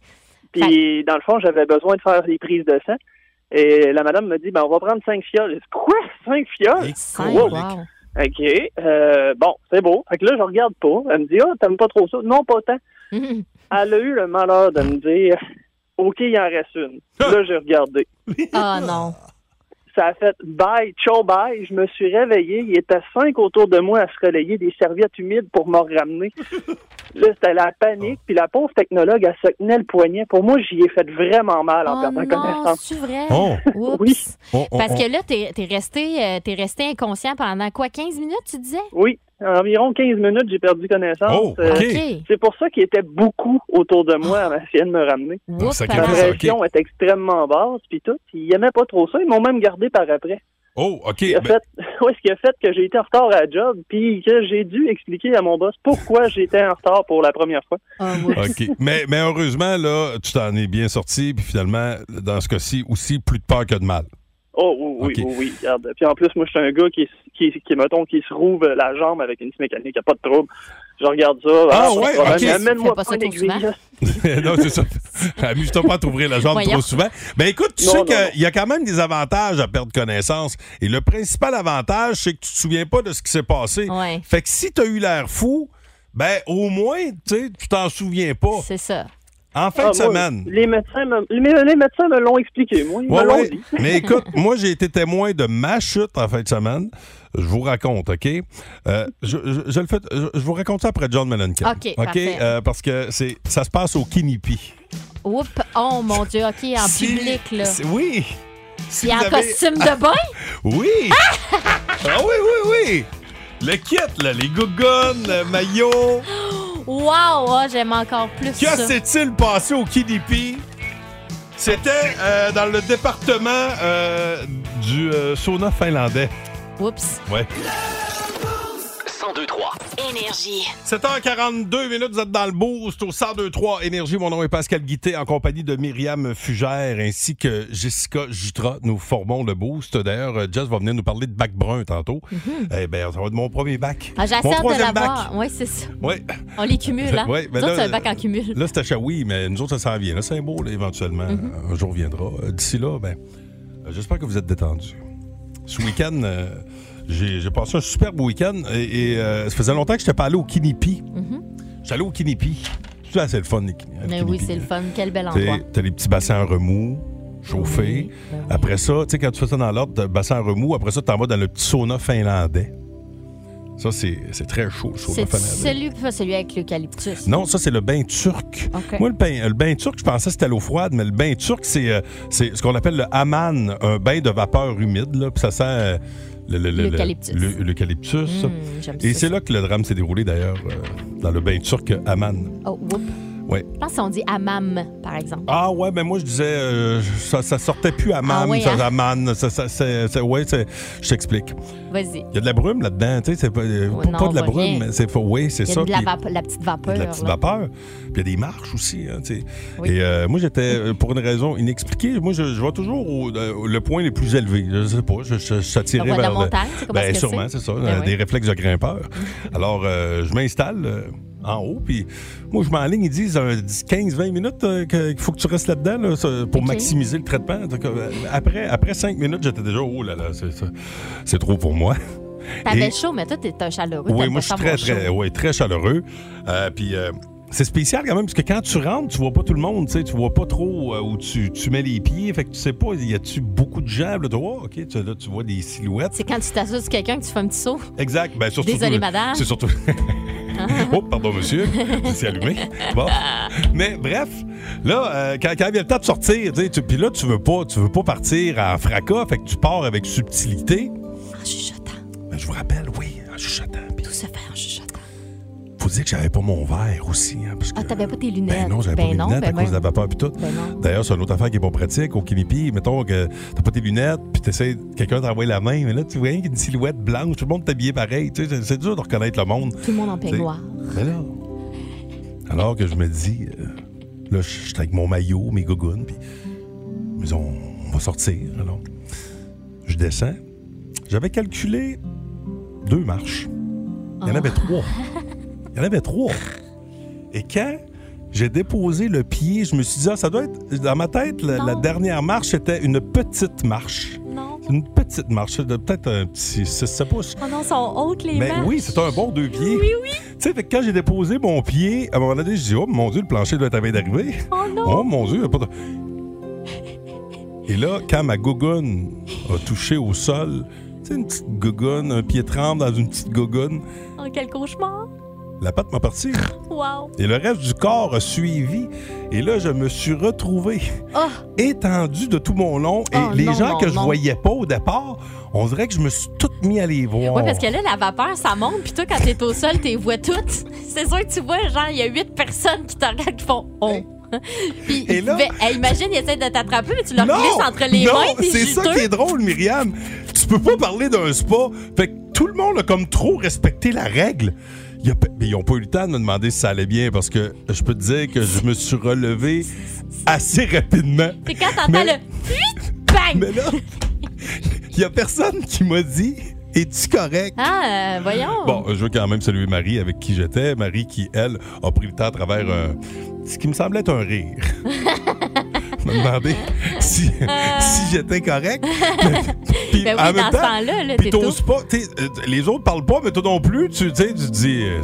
Puis, dans le fond, j'avais besoin de faire des prises de sang. Et la madame me dit, ben, on va prendre cinq fioles. Dit, quoi? Cinq fioles? Cinq, Wow. wow. OK. Euh, bon, c'est beau. Fait que là, je regarde pas. Elle me dit, ah, t'aimes pas trop ça? Non, pas tant. Elle a eu le malheur de me dire, OK, il en reste une. Là, j'ai regardé. Ah non. Ça a fait bye, ciao, bye. Je me suis réveillé. Il était cinq autour de moi à se relayer des serviettes humides pour me ramener. Là, c'était la panique. Puis la pauvre technologue, elle se tenait le poignet. Pour moi, j'y ai fait vraiment mal en Oh perdant non, connaissance. c'est vrai? Oh. Oui. Oh, oh, Parce que là, t'es es resté, euh, t'es resté inconscient pendant quoi, 15 minutes, tu disais? Oui, environ 15 minutes, j'ai perdu connaissance. Oh, Euh. C'est pour ça qu'il était beaucoup autour de moi à essayer de me ramener. Sacré La pression est extrêmement basse, puis tout. Ils aimaient pas trop ça. Ils m'ont même gardé par après. Oh, OK. Ben, fait, ouais, ce qui a fait que j'ai été en retard à la job, puis que j'ai dû expliquer à mon boss pourquoi j'étais en retard pour la première fois. Ah. OK. Mais, mais heureusement, là, tu t'en es bien sorti. Puis finalement, dans ce cas-ci, aussi, plus de peur que de mal. Oh oui, oui, oui, oui, regarde. Puis en plus, moi, je suis un gars qui, qui, qui, mettons, qui se rouvre la jambe avec une scie mécanique, y a pas de trouble. Je regarde ça. Ah, pas de ouais, problème. OK. Amène-moi pas ça une non, c'est ça. Amuse-toi pas à t'ouvrir la jambe Voyons. trop souvent. Ben écoute, tu Non, sais qu'il y a quand même des avantages à perdre connaissance. Et le principal avantage, c'est que tu te souviens pas de ce qui s'est passé. Ouais. Fait que si tu as eu l'air fou, ben au moins, tu sais, tu t'en souviens pas. C'est ça. En fin Ah, de moi, semaine. les médecins me, les, les médecins me l'ont expliqué, moi. Ils Ouais, me l'ont ouais. dit. Mais écoute, moi, j'ai été témoin de ma chute en fin de semaine. Je vous raconte, OK? Euh, je, je- je le fais, je, je vous raconte ça après John Mellencamp. OK, parfait. Euh, parce que c'est, ça se passe au Kinipi. Oups. Oh mon Dieu, OK, en Si- public, là. c'est- Oui. Si Puis en avez- costume de bain? Oui! ah oui, oui, oui! Le kit, là, les gougounes, le maillot. Wow, ah, j'aime encore plus Que ça. s'est-il passé au Kinipi? C'était euh, dans le département euh, du euh, sauna finlandais. Oups. Ouais. 1023 Énergie. 7h42 minutes, vous êtes dans le boost au 1023 Énergie. Mon nom est Pascal Guité en compagnie de Myriam Fugère ainsi que Jessica Jutra. Nous formons le boost. D'ailleurs, Jess va venir nous parler de bac brun tantôt. Eh bien, ça va être mon premier bac. Ah, mon de troisième bac. Oui, c'est ça. Oui. On les cumule, hein? Ouais, ben Nous autres, là, c'est un bac en cumul. Là, c'est à Chaoui, mais nous autres, ça s'en vient. Là, c'est beau, là, éventuellement. Mm-hmm. Un jour viendra. Euh, D'ici là, ben, euh, j'espère que vous êtes détendus. Ce week-end, euh, j'ai passé un superbe week-end et, et, euh, ça faisait longtemps que je n'étais pas allé au Kinipi. J'étais allé au Kinipi. C'est assez le fun, les Kini- le Mais oui, Kinipi. c'est le fun. Quel bel endroit. T'as les petits bassins en remous. chauffé. Après ça, tu sais, quand tu fais ça dans l'ordre, bassin à remous, après ça, tu en vas dans le petit sauna finlandais. Ça, c'est c'est très chaud, le sauna C'est finlandais. celui, pas celui avec l'eucalyptus. Non, ça, c'est le bain turc. Moi, le bain, le bain turc, je pensais que c'était à l'eau froide, mais le bain turc, c'est euh, c'est ce qu'on appelle le haman, un bain de vapeur humide. Là, puis ça sent le- le- le- le- L'eucalyptus. le- l'eucalyptus. J'aime Et c'est là que le drame s'est déroulé, d'ailleurs, euh, dans le bain turc haman. Oh, whoop. Ouais. Je pense qu'on dit amam, par exemple. Ah ouais, mais moi je disais euh, ça, ça sortait plus à Ah ça, hein? à man, ça, ça, c'est- c'est- ouais, c'est- je t'explique. Vas-y. Il y a de la brume là-dedans, tu sais, c'est pas, pas- non, pas de la brume, rien. mais c'est oui, c'est Il y a ça. de la, la petite vapeur. de la petite là. vapeur. Puis il y a des marches aussi. hein, tu sais. Oui. Et euh, moi, j'étais, pour une raison inexpliquée, moi, je, je vais toujours au le point le plus élevé. Je sais pas, je, je, je roi de la vers le- montagne, c'est Ben, sûrement, c'est? ça. Ben oui. Des réflexes de grimpeur. Alors, euh, je m'installe en haut, puis moi, je m'enligne, ils disent un 15-20 minutes euh, qu'il faut que tu restes là-dedans là, pour maximiser le traitement. Donc, euh, après, après 5 minutes, j'étais déjà, oh là là, c'est, trop pour moi. T'avais Et- chaud, mais toi, t'es un chaleureux. oui, moi, je suis très, très, ouais, très chaleureux. Euh, puis, euh, c'est spécial quand même, parce que quand tu rentres, tu vois pas tout le monde, tu sais, tu vois pas trop euh, où tu, tu mets les pieds. Fait que tu sais pas, y a-tu beaucoup de gens? Là, tu vois, OK, tu, là, tu vois des silhouettes. C'est quand tu t'associes sur quelqu'un que tu fais un petit saut. Exact. Ben, surtout, Désolée, madame. C'est surtout. oh, pardon, monsieur. C'est allumé. Bon. Mais bref, là, euh, quand, quand vient le temps de sortir, tu- puis là, tu veux pas, tu veux pas partir en fracas, fait que tu pars avec subtilité. En chuchotant. Ben, je vous rappelle, oui, en chuchotant. Faut dire que j'avais pas mon verre aussi, hein, parce que Ah, t'avais pas tes lunettes. Ben non, j'avais Ben pas mes non, lunettes ben à cause de la vapeur puis tout. Ben non. D'ailleurs, c'est une autre affaire qui est pas pratique au Kinipi. Mettons que t'as pas tes lunettes, puis t'essaies, quelqu'un t'envoie la main, mais là, tu vois rien qu'une silhouette blanche, tout le monde t'habillé pareil. Tu sais, c'est- dur de reconnaître le monde. Tout le monde en peignoir. Mais là, alors que je me dis, euh, là, je suis avec mon maillot, mes gougounes, puis on, on va sortir. Alors, je descends. J'avais calculé deux marches. Il y en Ah. avait trois. Il y en avait trois. Et quand j'ai déposé le pied, je me suis dit, ah, ça doit être. Dans ma tête, la, dernière marche, c'était une petite marche. Non. Une petite marche, de peut-être un petit 6 pouces. Oh non, sont hautes les Mais marches. oui, c'est un bon deux pieds. Oui, oui. Tu sais, quand j'ai déposé mon pied, à un moment donné, je dis, oh mon Dieu, le plancher doit être à d'arriver. Oh non. Oh mon Dieu, il a pas de. Et là, quand ma gougoune a touché au sol, tu sais, une petite gougoune, un pied tremble dans une petite gougoune, Oh, quel cauchemar. La patte m'a parti. Wow. Et le reste du corps a suivi. Et là, je me suis retrouvé Oh, étendu de tout mon long. Et Oh, les non, gens non, que je voyais pas au départ, on dirait que je me suis tout mis à les voir. Oui, parce que là, la vapeur, ça monte, puis toi, quand t'es au sol, t'es vois toutes. C'est sûr que tu vois, genre, il y a huit personnes qui te regardent qui font « Oh ». Puis, Et là- ben, hey, imagine, ils essaient de t'attraper, mais tu leur glisses entre les non, mains, c'est ça qui est drôle, Myriam. Tu peux pas parler d'un spa. Fait que tout le monde a comme trop respecté la règle. Il y a pe- mais ils ont pas eu le temps de me demander si ça allait bien parce que je peux te dire que je me suis relevé assez rapidement. C'est quand t'entends Mais- le « Huit! Bang! Mais là, il y a personne qui m'a dit Es-tu correct? Ah, euh, voyons. Bon, je veux quand même saluer Marie avec qui j'étais. Marie qui, elle, a pris le temps à travers un- ce qui me semblait être un rire. m'a demandé si, si j'étais correct. Puis Ben oui, en même dans ce temps, temps-là, là, puis t'oses pas, euh, les autres parlent pas, mais toi non plus, tu tu dis, euh,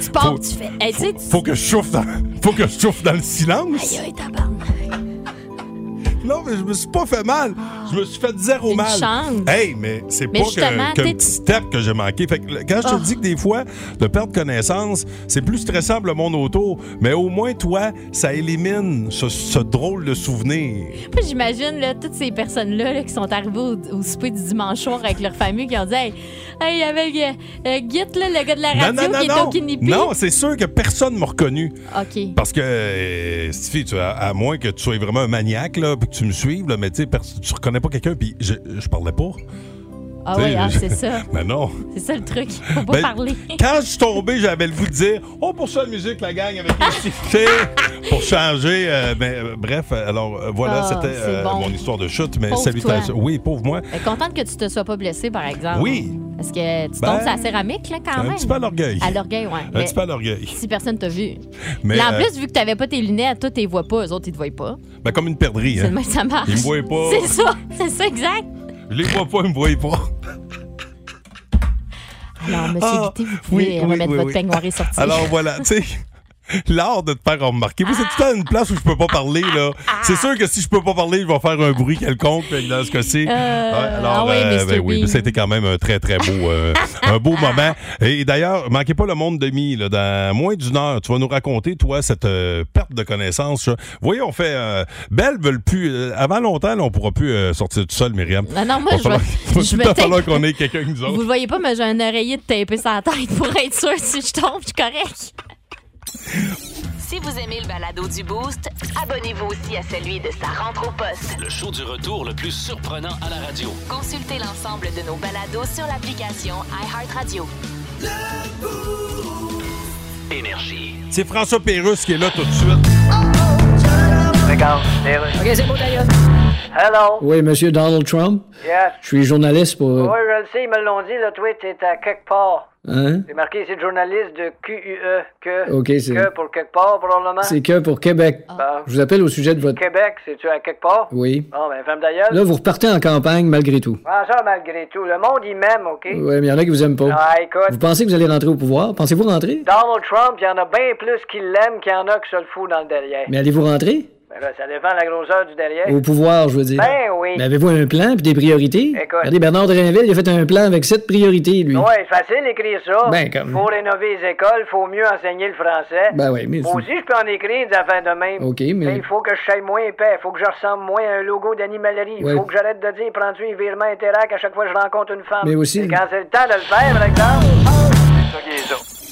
Tu tu fais « Hey, tu sais, tu- faut que je chauffe dans, faut que je chauffe dans le silence. Aïe, aïe, tabarnak. Non, mais je me suis pas fait mal. Je me suis fait zéro Une mal. chance. Hey, mais c'est pas t'es- petit step que j'ai manqué. Fait que quand je te Oh. dis que des fois, de perdre connaissance, c'est plus stressant pour le monde autour, mais au moins, toi, ça élimine ce, ce drôle de souvenir. J'imagine là, toutes ces personnes-là là, qui sont arrivées au, au souper du dimanche soir avec leur famille qui ont dit Hey, hey, il y avait euh, euh, le gars de la radio, qui était au Kinipi. non, c'est sûr que personne m'a reconnu. OK. Parce que, euh, tu, à, à moins que tu sois vraiment un maniaque, là, puis que tu me suives, là, mais tu sais, tu reconnais pas quelqu'un, puis je, je parlais pas. Ah oui, ah, je- c'est ça. Mais non. C'est ça le truc. Faut pas Ben, parler. Quand je suis tombé, j'avais le goût de dire Oh, pour ça, la musique, la gang avec les sifflets, pour changer. euh, ben, euh, bref, alors euh, voilà, Ah, c'était c'est euh, bon. mon histoire de chute. Mais Pauvre salutations. toi. Oui, pauvre moi. Est contente que tu te sois pas blessé, par exemple. Oui. Parce que tu Ben, tombes sur la céramique, là, quand un même. petit peu à l'orgueil. À l'orgueil, oui. Un petit peu à l'orgueil. Si personne t'a vu. Mais, Là, en euh, plus, vu que t'avais pas tes lunettes, toi, t'es vois pas. Eux autres, ils te voient pas. ben, comme une perdrix. C'est Hein. le même que ça marche. Ils me voient pas. C'est ça. C'est ça, exact. Je les vois pas, ils me voient pas. Alors, monsieur Ah, Guité, vous pouvez oui, oui, remettre oui, votre peignoir et sortir. Alors voilà, tu sais. l'art de te faire remarquer. Moi, c'est tout le temps une place où je peux pas parler, là. C'est sûr que si je peux pas parler, je vais faire un bruit quelconque, dans ce cas-ci. Euh, alors, ah oui, euh, ben oui, c'était quand même un très, très beau, euh, un beau moment. Et d'ailleurs, manquez pas le monde de mi, là. Dans moins d'une heure, tu vas nous raconter, toi, cette euh, perte de connaissance. Vous voyez, on fait. Euh, Belle veut plus. euh, avant longtemps, là, on pourra plus euh, sortir tout seul, Myriam. Ah non, moi, je va je tout falloir qu'on ait quelqu'un que nous autres. Vous le voyez pas, mais j'ai un oreiller de taper sa tête pour être sûr si je tombe, je suis correct. Si vous aimez le balado du Boost, abonnez-vous aussi à celui de sa rentre au poste. Le show du retour le plus surprenant à la radio. Consultez l'ensemble de nos balados sur l'application iHeartRadio. Énergie. C'est François Pérusse qui est là tout de suite. Regarde, OK, c'est beau, d'ailleurs. Hello? Oui, monsieur Donald Trump. Yes. Je suis journaliste pour. Oui, je le sais, ils me l'ont dit, le tweet est à quelque part. Hein? C'est marqué ici journaliste de QUE. Que. OK, c'est- Que pour quelque part, probablement. C'est que pour Québec. Bon. Je vous appelle au sujet de votre. Québec, c'est-tu à quelque part? Oui. Bon, ben, femme d'ailleurs. Là, vous repartez en campagne malgré tout. Ah, ça, malgré tout. Le monde, il m'aime, OK? Ouais, mais il y en a qui vous aiment pas. Ah, écoute. Vous pensez que vous allez rentrer au pouvoir? Pensez-vous rentrer? Donald Trump, il y en a bien plus qui l'aiment qu'il y en a qui se le foutent dans le derrière. Mais allez-vous rentrer? Ben là, ça dépend de la grosseur du derrière. Au pouvoir, je veux dire. Ben oui. Mais avez-vous un plan puis des priorités? Écoute. Regardez, Bernard Drinville, il a fait un plan avec sept priorités, lui. Ouais, c'est facile d'écrire ça. Ben, comme- Faut rénover les écoles, faut mieux enseigner le français. Ben oui, mais- Moi aussi, je peux en écrire des affaires de même. OK, mais- Mais il faut que je sois moins épais, faut que je ressemble moins à un logo d'animalerie. Il Ouais. faut que j'arrête de dire prends-tu un virement Interac à chaque fois que je rencontre une femme. Mais aussi- Et quand c'est le temps de le faire, par exemple. C'est ça qui est ça.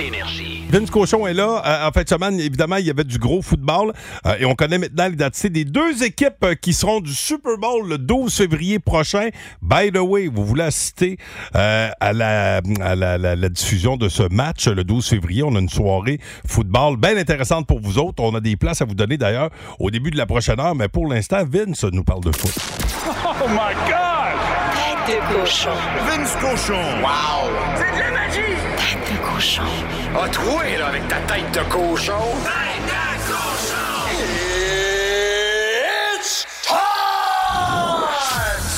Énergie. Vince Cochon est là. Euh, en fin de semaine, évidemment, il y avait du gros football. Euh, et on connaît maintenant l'identité des deux équipes euh, qui seront du Super Bowl le 12 février prochain. By the way, vous voulez assister euh, à, la, à la, la- la diffusion de ce match le 12 février. On a une soirée football bien intéressante pour vous autres. On a des places à vous donner d'ailleurs au début de la prochaine heure. Mais pour l'instant, Vince nous parle de foot. Oh my God! Tête de cochon. Vince cochon. Wow! C'est de la magie! Tête de cochon. A troué, là, avec ta tête de cochon. Tête de cochon! It's time!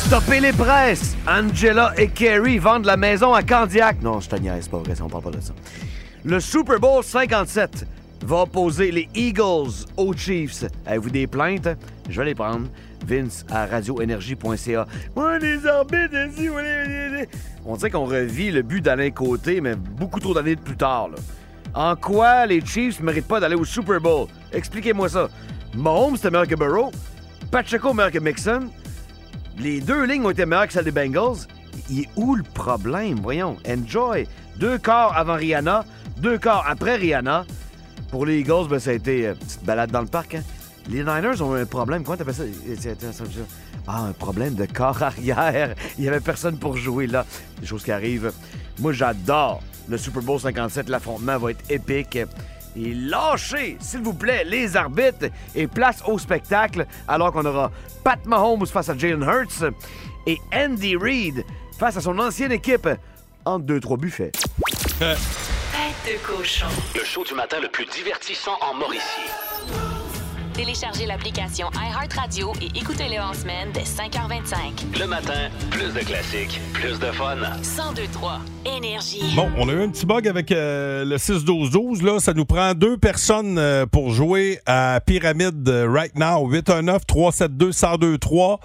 Stoppez les presses! Angela et Kerry vendent la maison à Candiac. Non, je te niaise, c'est pas vrai, ça, on parle pas de ça. Le Super Bowl 57 va opposer les Eagles aux Chiefs. Avez-vous des plaintes? Je vais les prendre. Vince à radioénergie.ca. Ouais, les les- On dirait qu'on revit le but d'Alain Côté, mais beaucoup trop d'années plus tard. là. En quoi les Chiefs ne méritent pas d'aller au Super Bowl? Expliquez-moi ça. Mahomes, c'était meilleur que Burrow. Pacheco, meilleur que Mixon. Les deux lignes ont été meilleures que celles des Bengals. Il est où le problème? Voyons. Enjoy. Deux quarts avant Rihanna, deux quarts après Rihanna. Pour les Eagles, ben, ça a été euh, petite balade dans le parc. hein. Les Niners ont un problème. Comment t'appelles ça? Ah, un problème de corps arrière. Il y avait personne pour jouer là. Des choses qui arrivent. Moi, j'adore le Super Bowl 57. L'affrontement va être épique. Et lâchez, s'il vous plaît, les arbitres et place au spectacle alors qu'on aura Pat Mahomes face à Jalen Hurts et Andy Reid face à son ancienne équipe entre deux, trois buffets. Tête de cochon. Le show du matin le plus divertissant en Mauricie. Téléchargez l'application iHeartRadio et écoutez-le en semaine dès 5h25. Le matin, plus de classiques, plus de fun. 1023 Énergie. Bon, on a eu un petit bug avec euh, le 6-12-12. Là, ça nous prend deux personnes euh, pour jouer à Pyramide euh, right now. 819-372-1023.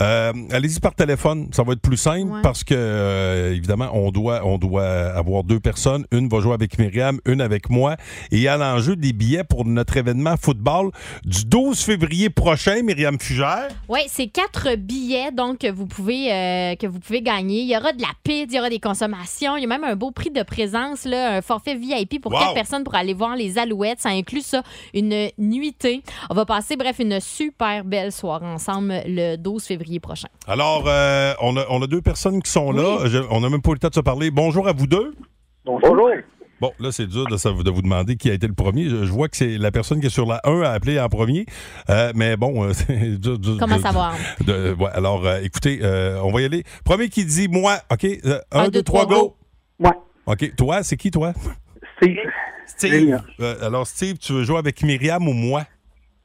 Euh, Allez-y par téléphone, ça va être plus simple parce que euh, évidemment on doit on doit avoir deux personnes. Une va jouer avec Myriam, une avec moi. Et il y a l'enjeu des billets pour notre événement football du 12 février prochain, Myriam Fugère. Oui, c'est quatre billets donc que vous pouvez euh, que vous pouvez gagner. Il y aura de la pizza, il y aura des consommations, il y a même un beau prix de présence là, un forfait VIP pour Wow! quatre personnes pour aller voir les Alouettes. Ça inclut ça une nuitée. On va passer bref une super belle soirée ensemble le 12 février prochain. Alors, euh, on, a, on a deux personnes qui sont là. Je- on n'a même pas eu le temps de se parler. Bonjour à vous deux. Bonjour. Bon, là, c'est dur de, de vous demander qui a été le premier. Je, je vois que c'est la personne qui est sur la 1 à appeler en premier. Euh, mais bon, euh, c'est dur- dur Comment de- savoir? de- ouais, alors, euh, écoutez, euh, on va y aller. Premier qui dit moi. OK. 1, Un, 2, deux, 3, trois, go. Ouais. OK. Toi, c'est qui, toi? Steve. Steve. euh, alors, Steve, tu veux jouer avec Myriam ou moi?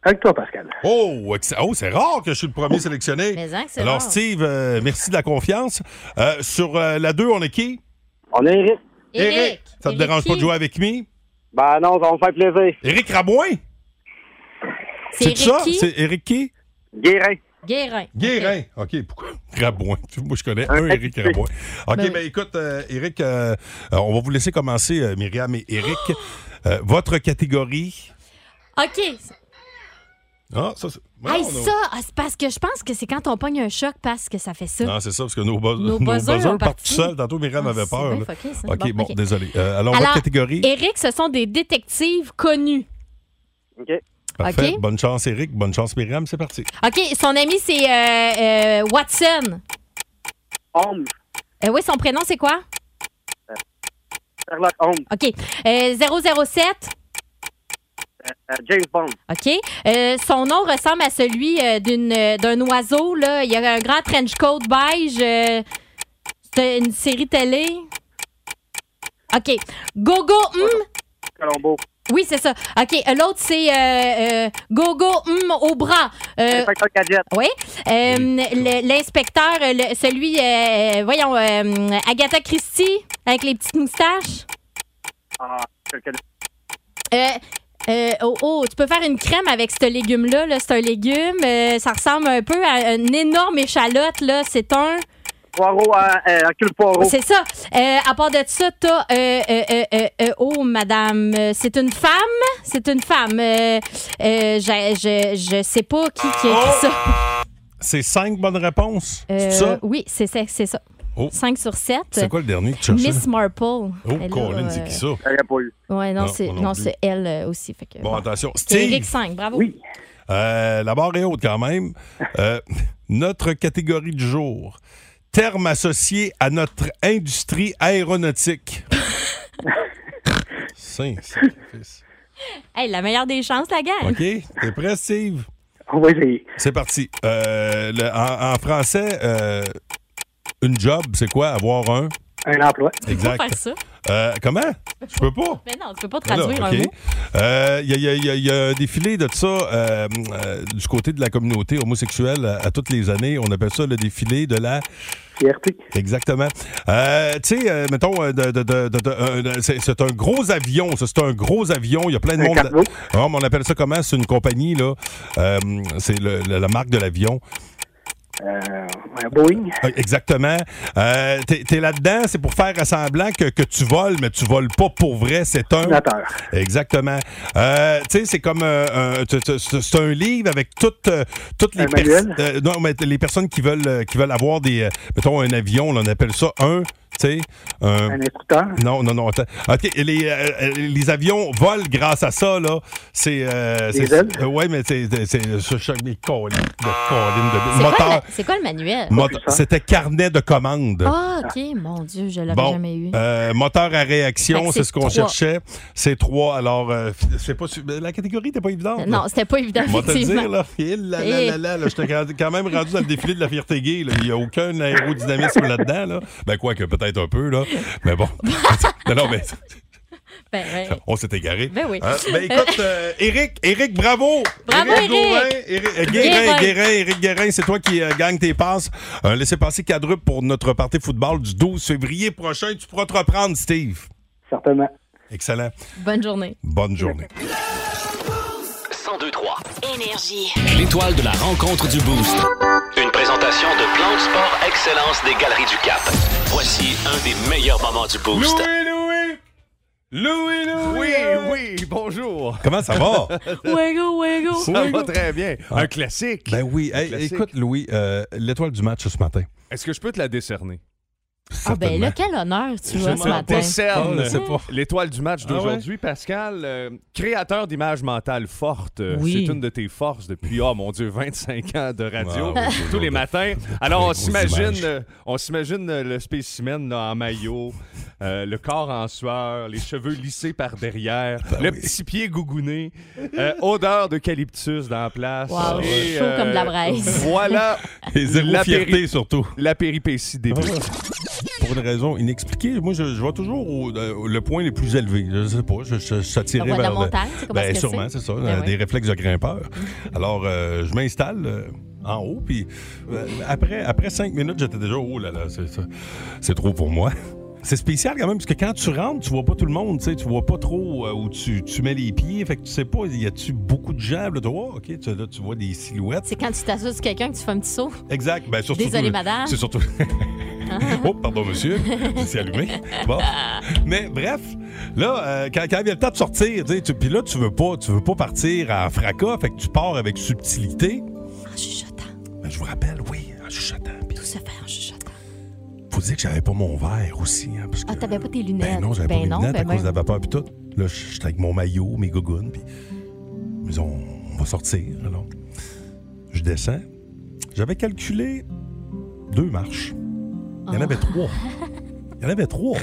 Avec toi, Pascal. Oh, oh, c'est rare que je suis le premier sélectionné. Mais hein, que c'est Alors, rare. Steve, euh, merci de la confiance. Euh, sur euh, la 2, on est qui? On est Eric. Eric. Ça te Eric dérange pas de jouer avec moi? Ben non, ça va me faire plaisir. Éric Rabouin? C'est Eric ça? qui? C'est Éric qui? Guérin. Guérin. Guérin. OK, pourquoi? Rabouin. Moi, je connais Un habitué. Rabouin. OK, Ben ben, écoute, euh, Éric, euh, euh, on va vous laisser commencer, euh, Myriam et Éric. Euh, votre catégorie? OK. Ah, ça, c'est. Hey, ça, ah, c'est parce que je pense que c'est quand on pogne un choc parce que ça fait ça. Non, c'est ça, parce que nos, buzz- Nos nos buzzers buzzers ont partent parti. tout seuls. Tantôt, Myriam Ah, avait c'est peur. bien là. fucké, ça. OK, Bon, bon, OK. désolé. Euh, alors, votre catégorie? Eric, ce sont des détectives connus. OK. Parfait. OK. Bonne chance, Éric. Bonne chance, Myriam. C'est parti. OK, son ami, c'est euh, euh, Watson. Holmes. Euh, oui, son prénom, c'est quoi? Sherlock Holmes. OK. Euh, 007. Euh, James Bond. OK? Euh, son nom ressemble à celui euh, d'une, euh, d'un oiseau. Là. Il y a un grand trench coat beige. euh, c'est une série télé. OK. Gogo hum. Colombo. Oui, c'est ça. OK. euh, L'autre, c'est euh, euh, Gogo hum au bras. Euh, Inspecteur Gadget. oui. Euh, le- L'inspecteur, euh, le- celui, euh, voyons, euh, Agatha Christie, avec les petites moustaches. Ah, je le connais. Euh, euh, oh, oh, tu peux faire une crème avec ce légume-là. Là. C'est un légume. euh, ça ressemble un peu à une énorme échalote. Là. C'est un. Poirot, euh, euh, Hercule Poirot. C'est ça. Euh, à part de ça, t'as. Euh, euh, euh, euh, euh, oh, madame. euh, C'est une femme? C'est une femme. Euh, euh, je, je, je sais pas qui, qui a écrit ça. C'est cinq bonnes réponses. Euh, C'est ça? Oui, c'est ça. C'est ça. Oh. 5 sur 7. C'est quoi le dernier que tu cherchais? Miss Marple. Oh, Colin, c'est qui ça? Elle n'a pas eu. Ouais, non, Non, c'est elle euh, aussi. Fait que, Bon, attention. C'est Eric Steve, 5, bravo. Oui. euh, la barre est haute quand même. Euh, notre catégorie du jour. Terme associé à notre industrie aéronautique. Saint sacrifice. Hey, la meilleure des chances, la gang. OK? T'es prêt, Steve? On va essayer. C'est parti. Euh, le- en, en français, euh, une job, c'est quoi? Avoir un? Un emploi. Exact. Faut faire ça. Euh, comment? Je peux pas. Mais non, tu peux pas Voilà, traduire OK. un mot. Euh, Il y, a- il y a- il y a- il y a un défilé de ça euh, euh, du côté de la communauté homosexuelle à, à toutes les années. On appelle ça le défilé de la... Fierté. Exactement. Euh, tu sais, euh, mettons, de- de- de- de- de- de- c'est c'est un gros avion. ça, C'est un gros avion. Il y a plein de Un monde. cargo. Ah, mais on appelle ça comment? C'est une compagnie, là. Euh, c'est le- le- la marque de l'avion. Euh, un Boeing. Euh, Exactement. Euh, T'es t'es là-dedans, c'est pour faire semblant que, que tu voles, mais tu voles pas pour vrai. C'est un. Exactement. Euh, tu sais, c'est comme c'est un livre avec toutes, toutes les personnes. non, mais les personnes qui veulent, qui veulent avoir des. mettons un avion, là, on appelle ça un. Tu sais, un. Un instructeur. Non, non, non. OK, les, euh, euh, les avions volent grâce à ça, là. C'est. Euh, euh, ouais, mais c'est. c'est des collines de. C'est quoi, Moteur. le- c'est quoi le manuel? C'était carnet de commande. Ah, OK. Mon Dieu, je l'avais Bon, jamais eu. euh, moteur à réaction, c'est ce qu'on cherchait. C'est trois. Alors, euh, c'est pas la catégorie n'était pas évidente. non, c'était pas évident, On va te dire, là. Eh là, là, là, là, là, J'étais quand même rendu dans le défilé de la fierté gay. Il n'y a aucun aérodynamisme là-dedans. Là. Ben, quoi que peut-être un peu, là. Mais bon. non, non, mais Ben, on s'est égaré. Ben oui. Hein? Ben, écoute, euh, Éric, Éric, bravo! Bravo, Éric! Gauvin, Éric- euh, Guérin, Guérin. Guérin, Éric Guérin, c'est toi qui euh, gagne tes passes. Un laissez-passer quadruple pour notre partie football du 12 février prochain. Tu pourras te reprendre, Steve. Certainement. Excellent. Bonne journée. Bonne journée. 1023. Énergie. L'étoile de la rencontre du Boost. Une présentation de Plan de Sport Excellence des Galeries du Cap. Voici un des meilleurs moments du Boost. Louis! Louis, Louis! Oui, oui, bonjour. Comment ça va? Wego, wego. Ça va très bien. Un classique. Ben oui. Hey, classique. écoute, Louis, euh, l'étoile du match ce matin. Est-ce que je peux te la décerner? Ah, ben là, quel honneur tu Je as ce matin. décerne Ah, je sais pas. l'étoile du match Ah ouais? d'aujourd'hui. Pascal, euh, créateur d'images mentales fortes, euh, Oui. c'est une de tes forces depuis, oh mon Dieu, 25 ans de radio, Ah, tous les matins. Alors, on s'imagine, images. euh, on s'imagine euh, le spécimen là, en maillot, euh, le corps en sueur, les cheveux lissés par derrière, le petit pied gougouné, euh, odeur d'eucalyptus dans la place. Wow, Et, chaud comme de la braise. Voilà Et zéro la fierté, péri- surtout. la péripétie débute. Pour pour une raison inexpliquée. Moi, je, je vais toujours au euh, le point le plus élevé. Je sais pas, je, je, la vers le- montagne, c'est comment Ben, sûrement, c'est? ça. Ben euh, oui. Des réflexes de grimpeur. Alors, euh, je m'installe euh, en haut, puis euh, après, après cinq minutes, j'étais déjà, oh là là, c'est trop pour moi. C'est spécial quand même, parce que quand tu rentres, tu vois pas tout le monde, tu sais, tu vois pas trop euh, où tu, tu mets les pieds, fait que tu sais pas, y a-tu beaucoup de gens, là, tu vois, ok, tu, là, tu vois des silhouettes. C'est quand tu t'associes sur quelqu'un que tu fais un petit saut. Exact, ben surtout. Désolée, madame. C'est surtout. oh, pardon, monsieur. C'est allumé. Bon. Mais bref, là, euh, quand, quand vient le temps de sortir, tu puis là, tu veux pas, tu veux pas partir en fracas, fait que tu pars avec subtilité. En chuchotant. Ben, je vous rappelle, oui, en chuchotant. Tout se fait en chuchotant. faut dire que j'avais pas mon verre aussi, hein, parce que. Ah, t'avais pas tes lunettes. Ben non, j'avais Ben pas mes non, lunettes ben à cause ouais. de la vapeur puis tout. Là, j'étais avec mon maillot, mes gougounes, puis mais on, on va sortir. Alors, je descends. J'avais calculé deux marches. Il y en avait Ah. trois. Il y en avait trois.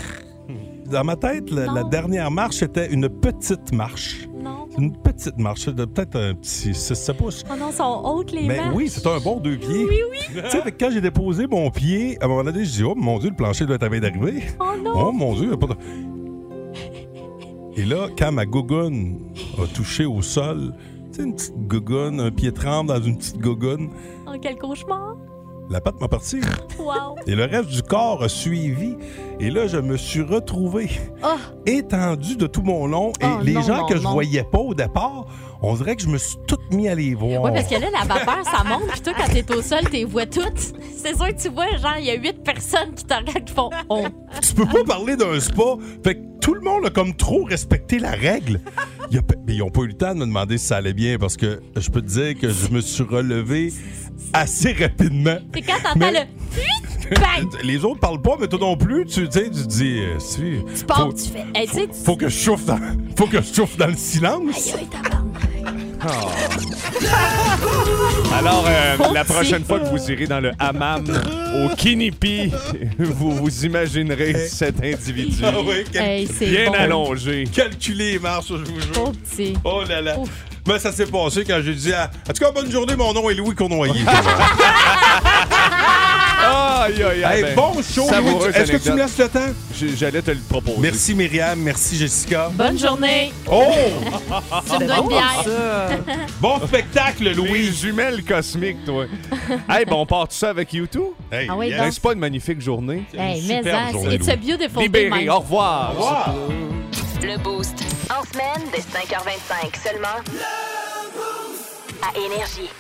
Dans ma tête, la, la dernière marche, c'était une petite marche. Non. Une petite marche, de peut-être un petit 6 pouces. Oh non, sont hautes les Mais marches. oui, c'est un bon deux pieds. Oui, oui. Tu sais, fait que quand j'ai déposé mon pied, à un moment donné, je dis, oh mon Dieu, le plancher doit être à d'arriver. Oh non. Oh mon Dieu, il y a pas de... Et là, quand ma gougoune a touché au sol, tu sais, une petite gougoune, un pied tremble dans une petite gougoune, Oh, quel cauchemar. La patte m'a parti. Wow. Et le reste du corps a suivi. Et là, je me suis retrouvé Oh. étendu de tout mon long. Et Oh, les non, gens non, que je voyais pas au départ, on dirait que je me suis tout mis à les voir. Oui, parce que là, la vapeur, ça monte, puis toi, quand t'es au sol, t'es vois toutes. C'est sûr que tu vois, genre, il y a huit personnes qui te regardent qui font Oh. tu peux pas parler d'un spa. Fait que tout le monde a comme trop respecté la règle. Il a mais ils ont pas eu le temps de me demander si ça allait bien parce que je peux te dire que je me suis relevé assez rapidement. C'est quand t'entends Mais- le bang! Les autres parlent pas, mais toi non plus, tu sais, tu dis, euh, si, Tu pars, faut, tu fais. Hey, sais, tu- faut que je chauffe dans, faut que je chauffe dans le silence. Aïe, aïe, tabarnak. Alors, euh, Faut la prochaine fois que vous irez dans le hammam au Kinipi, vous vous imaginerez cet individu Ah oui, quel- Hey, c'est bien bon. allongé. Calculer les marches, je vous jure. Petit. Oh là là. Mais ça s'est passé quand j'ai dit, à- en tout cas, bonne journée, mon nom est Louis Cournoyer. Aïe, aïe, aïe. Hey, ben, bon show, Louis. Est-ce que tu me laisses le temps? J- J'allais te le proposer. Merci Myriam, merci Jessica. Bonne journée. Oh! Bière. Bon spectacle, Louis. Les jumelles cosmiques, toi. hey, bon, on part tout ça avec YouTube? Hey, Ah oui, yes. donc. N'est-ce pas une magnifique journée? Hey, mais hein, journée, it's a Louis. beautiful day, Libéré, Mike. au revoir. Au revoir. Le Boost. En semaine, dès 5h25 seulement. À Énergie.